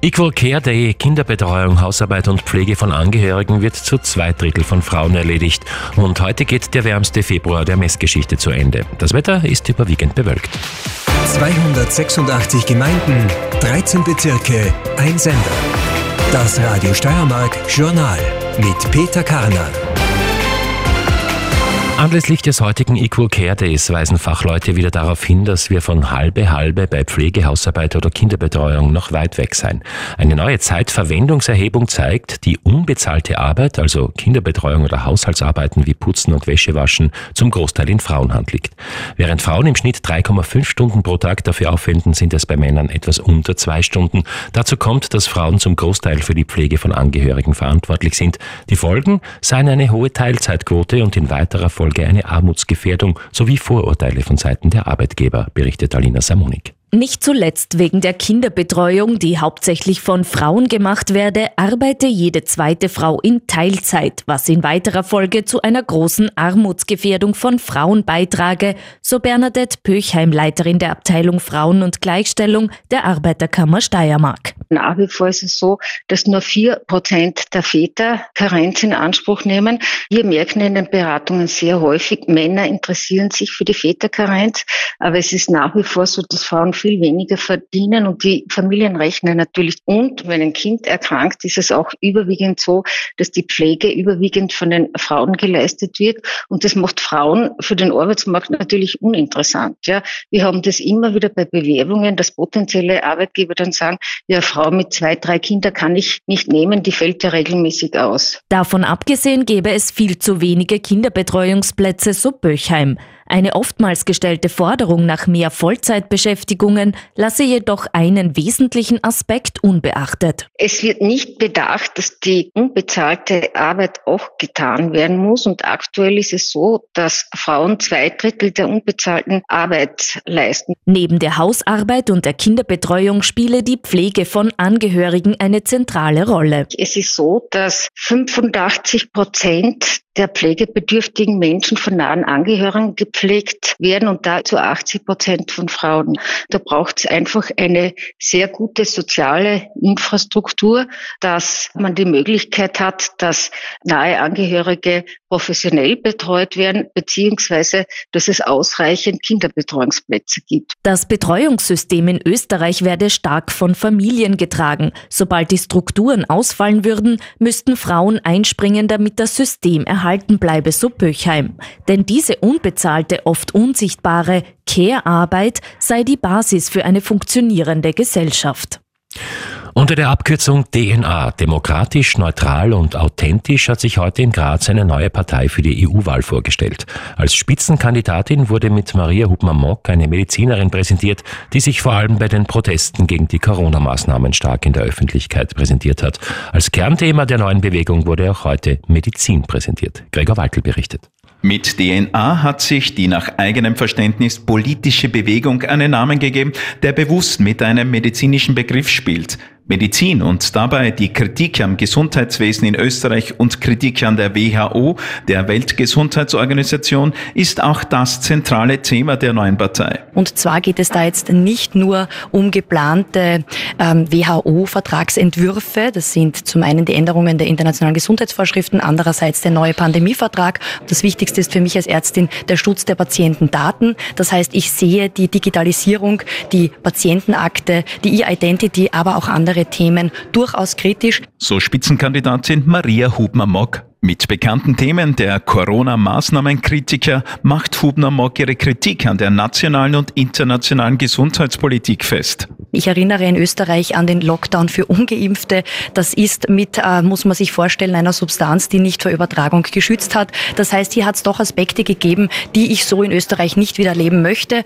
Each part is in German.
Equal Care Day, Kinderbetreuung, Hausarbeit und Pflege von Angehörigen wird zu zwei Drittel von Frauen erledigt. Und heute geht der wärmste Februar der Messgeschichte zu Ende. Das Wetter ist überwiegend bewölkt. 286 Gemeinden, 13 Bezirke, ein Sender. Das Radio Steiermark Journal mit Peter Karner. Anlässlich des heutigen Equal Care Days weisen Fachleute wieder darauf hin, dass wir von halbe halbe bei Pflege, Hausarbeit oder Kinderbetreuung noch weit weg sein. Eine neue Zeitverwendungserhebung zeigt, die unbezahlte Arbeit, also Kinderbetreuung oder Haushaltsarbeiten wie Putzen und Wäschewaschen, zum Großteil in Frauenhand liegt. Während Frauen im Schnitt 3,5 Stunden pro Tag dafür aufwenden, sind es bei Männern etwas unter zwei Stunden. Dazu kommt, dass Frauen zum Großteil für die Pflege von Angehörigen verantwortlich sind. Die Folgen seien eine hohe Teilzeitquote und in weiterer Folge Folge eine Armutsgefährdung sowie Vorurteile von Seiten der Arbeitgeber, berichtet Alina Samonik. Nicht zuletzt wegen der Kinderbetreuung, die hauptsächlich von Frauen gemacht werde, arbeite jede zweite Frau in Teilzeit, was in weiterer Folge zu einer großen Armutsgefährdung von Frauen beitrage, so Bernadette Pöchheim, Leiterin der Abteilung Frauen und Gleichstellung der Arbeiterkammer Steiermark. Nach wie vor ist es so, dass nur vier Prozent der Väter Karenz in Anspruch nehmen. Wir merken in den Beratungen sehr häufig, Männer interessieren sich für die Väterkarenz, aber es ist nach wie vor so, dass Frauen viel weniger verdienen und die Familien rechnen natürlich. Und wenn ein Kind erkrankt, ist es auch überwiegend so, dass die Pflege überwiegend von den Frauen geleistet wird. Und das macht Frauen für den Arbeitsmarkt natürlich uninteressant. Ja, wir haben das immer wieder bei Bewerbungen, dass potenzielle Arbeitgeber dann sagen, ja, Frau mit zwei, drei Kindern kann ich nicht nehmen, die fällt ja regelmäßig aus. Davon abgesehen gäbe es viel zu wenige Kinderbetreuungsplätze, so Böchheim. Eine oftmals gestellte Forderung nach mehr Vollzeitbeschäftigungen lasse jedoch einen wesentlichen Aspekt unbeachtet. Es wird nicht bedacht, dass die unbezahlte Arbeit auch getan werden muss. Und aktuell ist es so, dass Frauen zwei Drittel der unbezahlten Arbeit leisten. Neben der Hausarbeit und der Kinderbetreuung spiele die Pflege von Angehörigen eine zentrale Rolle. Es ist so, dass 85 Prozent der pflegebedürftigen Menschen von nahen Angehörigen gepflegt werden und da zu 80 Prozent von Frauen. Da braucht es einfach eine sehr gute soziale Infrastruktur, dass man die Möglichkeit hat, dass nahe Angehörige professionell betreut werden, beziehungsweise dass es ausreichend Kinderbetreuungsplätze gibt. Das Betreuungssystem in Österreich werde stark von Familien getragen. Sobald die Strukturen ausfallen würden, müssten Frauen einspringen, damit das System erhalten bleibe, so Böchheim. Denn diese unbezahlte, oft unsichtbare Care-Arbeit sei die Basis für eine funktionierende Gesellschaft. Unter der Abkürzung DNA, demokratisch, neutral und authentisch, hat sich heute in Graz eine neue Partei für die EU-Wahl vorgestellt. Als Spitzenkandidatin wurde mit Maria Hubner-Mock eine Medizinerin präsentiert, die sich vor allem bei den Protesten gegen die Corona-Maßnahmen stark in der Öffentlichkeit präsentiert hat. Als Kernthema der neuen Bewegung wurde auch heute Medizin präsentiert. Gregor Walkel berichtet. Mit DNA hat sich die nach eigenem Verständnis politische Bewegung einen Namen gegeben, der bewusst mit einem medizinischen Begriff spielt. Medizin und dabei die Kritik am Gesundheitswesen in Österreich und Kritik an der WHO, der Weltgesundheitsorganisation, ist auch das zentrale Thema der neuen Partei. Und zwar geht es da jetzt nicht nur um geplante ähm, WHO-Vertragsentwürfe. Das sind zum einen die Änderungen der internationalen Gesundheitsvorschriften, andererseits der neue Pandemievertrag. Das Wichtigste ist für mich als Ärztin der Schutz der Patientendaten. Das heißt, ich sehe die Digitalisierung, die Patientenakte, die E-Identity, aber auch andere andere Themen durchaus kritisch. So Spitzenkandidatin Maria Hubner-Mock. Mit bekannten Themen der Corona-Maßnahmenkritiker macht Hubner-Mock ihre Kritik an der nationalen und internationalen Gesundheitspolitik fest. Ich erinnere in Österreich an den Lockdown für Ungeimpfte. Das ist mit, äh, muss man sich vorstellen, einer Substanz, die nicht vor Übertragung geschützt hat. Das heißt, hier hat es doch Aspekte gegeben, die ich so in Österreich nicht wieder erleben möchte.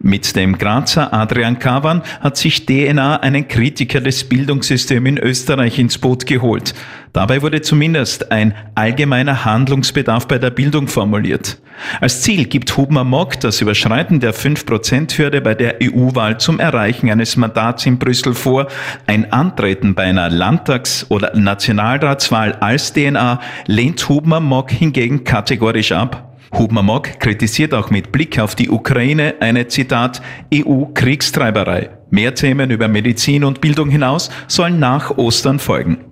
Mit dem Grazer Adrian Kavan hat sich DNA einen Kritiker des Bildungssystems in Österreich ins Boot geholt. Dabei wurde zumindest ein allgemeiner Handlungsbedarf bei der Bildung formuliert. Als Ziel gibt Hubner Mock das Überschreiten der 5%-Hürde bei der EU-Wahl zum Erreichen eines Mandats in Brüssel vor. Ein Antreten bei einer Landtags- oder Nationalratswahl als DNA lehnt Hubner Mock hingegen kategorisch ab. Hubmer-Mock kritisiert auch mit Blick auf die Ukraine eine Zitat EU-Kriegstreiberei. Mehr Themen über Medizin und Bildung hinaus sollen nach Ostern folgen.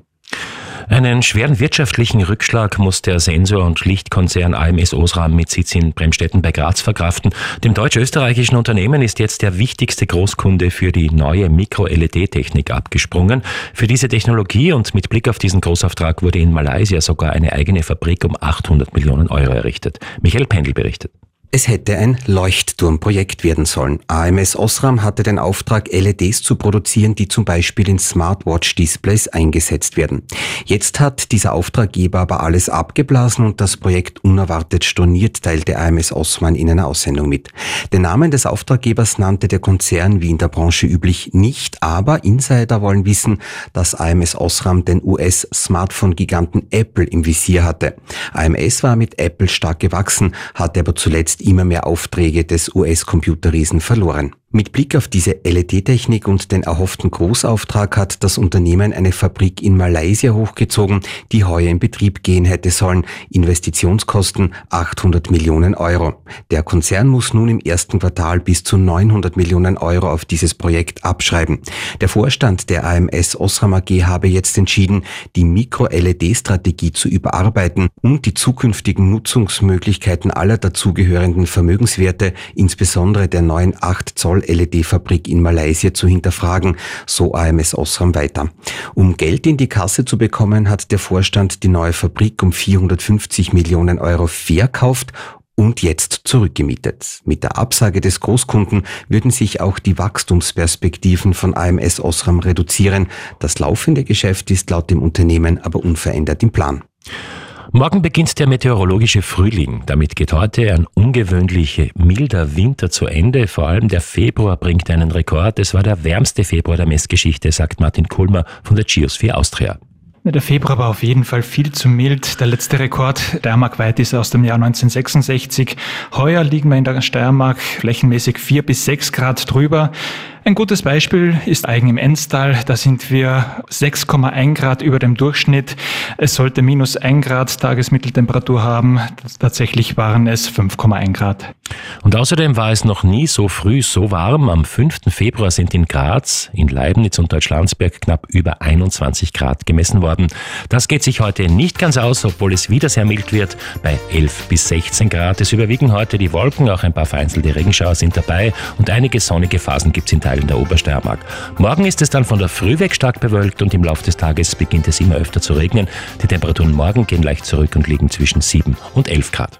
Einen schweren wirtschaftlichen Rückschlag muss der Sensor- und Lichtkonzern AMS Osram mit Sitz in Bremstetten bei Graz verkraften. Dem deutsch-österreichischen Unternehmen ist jetzt der wichtigste Großkunde für die neue Mikro-LED-Technik abgesprungen. Für diese Technologie und mit Blick auf diesen Großauftrag wurde in Malaysia sogar eine eigene Fabrik um 800 Millionen Euro errichtet. Michael Pendel berichtet. Es hätte ein Leuchtturmprojekt werden sollen. AMS Osram hatte den Auftrag, LEDs zu produzieren, die zum Beispiel in Smartwatch-Displays eingesetzt werden. Jetzt hat dieser Auftraggeber aber alles abgeblasen und das Projekt unerwartet storniert, teilte AMS Osram in einer Aussendung mit. Den Namen des Auftraggebers nannte der Konzern wie in der Branche üblich nicht, aber Insider wollen wissen, dass AMS Osram den US-Smartphone-Giganten Apple im Visier hatte. AMS war mit Apple stark gewachsen, hatte aber zuletzt jetzt immer mehr Aufträge des US-Computerriesen verloren. Mit Blick auf diese LED-Technik und den erhofften Großauftrag hat das Unternehmen eine Fabrik in Malaysia hochgezogen, die heuer in Betrieb gehen hätte sollen. Investitionskosten 800 Millionen Euro. Der Konzern muss nun im ersten Quartal bis zu 900 Millionen Euro auf dieses Projekt abschreiben. Der Vorstand der AMS Osram AG habe jetzt entschieden, die Mikro-LED-Strategie zu überarbeiten und die zukünftigen Nutzungsmöglichkeiten aller dazugehörenden Vermögenswerte, insbesondere der neuen 8 Zoll Voll-LED-Fabrik in Malaysia zu hinterfragen, so AMS Osram weiter. Um Geld in die Kasse zu bekommen, hat der Vorstand die neue Fabrik um 450 Millionen Euro verkauft und jetzt zurückgemietet. Mit der Absage des Großkunden würden sich auch die Wachstumsperspektiven von AMS Osram reduzieren. Das laufende Geschäft ist laut dem Unternehmen aber unverändert im Plan. Morgen beginnt der meteorologische Frühling. Damit geht heute ein ungewöhnlich milder Winter zu Ende. Vor allem der Februar bringt einen Rekord. Es war der wärmste Februar der Messgeschichte, sagt Martin Kulmer von der Geosphere Austria. Der Februar war auf jeden Fall viel zu mild. Der letzte Rekord der Steiermark-weit ist aus dem Jahr 1966. Heuer liegen wir in der Steiermark flächenmäßig vier bis sechs Grad drüber. Ein gutes Beispiel ist Eigen im Enstal. Da sind wir 6,1 Grad über dem Durchschnitt. Es sollte minus 1 Grad Tagesmitteltemperatur haben. Tatsächlich waren es 5,1 Grad. Und außerdem war es noch nie so früh so warm. Am 5. Februar sind in Graz, in Leibniz und Deutschlandsberg knapp über 21 Grad gemessen worden. Das geht sich heute nicht ganz aus, obwohl es wieder sehr mild wird, bei 11 bis 16 Grad. Es überwiegen heute die Wolken, auch ein paar vereinzelte Regenschauer sind dabei und einige sonnige Phasen gibt es in Teilen der Obersteiermark. Morgen ist es dann von der Früh weg stark bewölkt und im Laufe des Tages beginnt es immer öfter zu regnen. Die Temperaturen morgen gehen leicht zurück und liegen zwischen 7 und 11 Grad.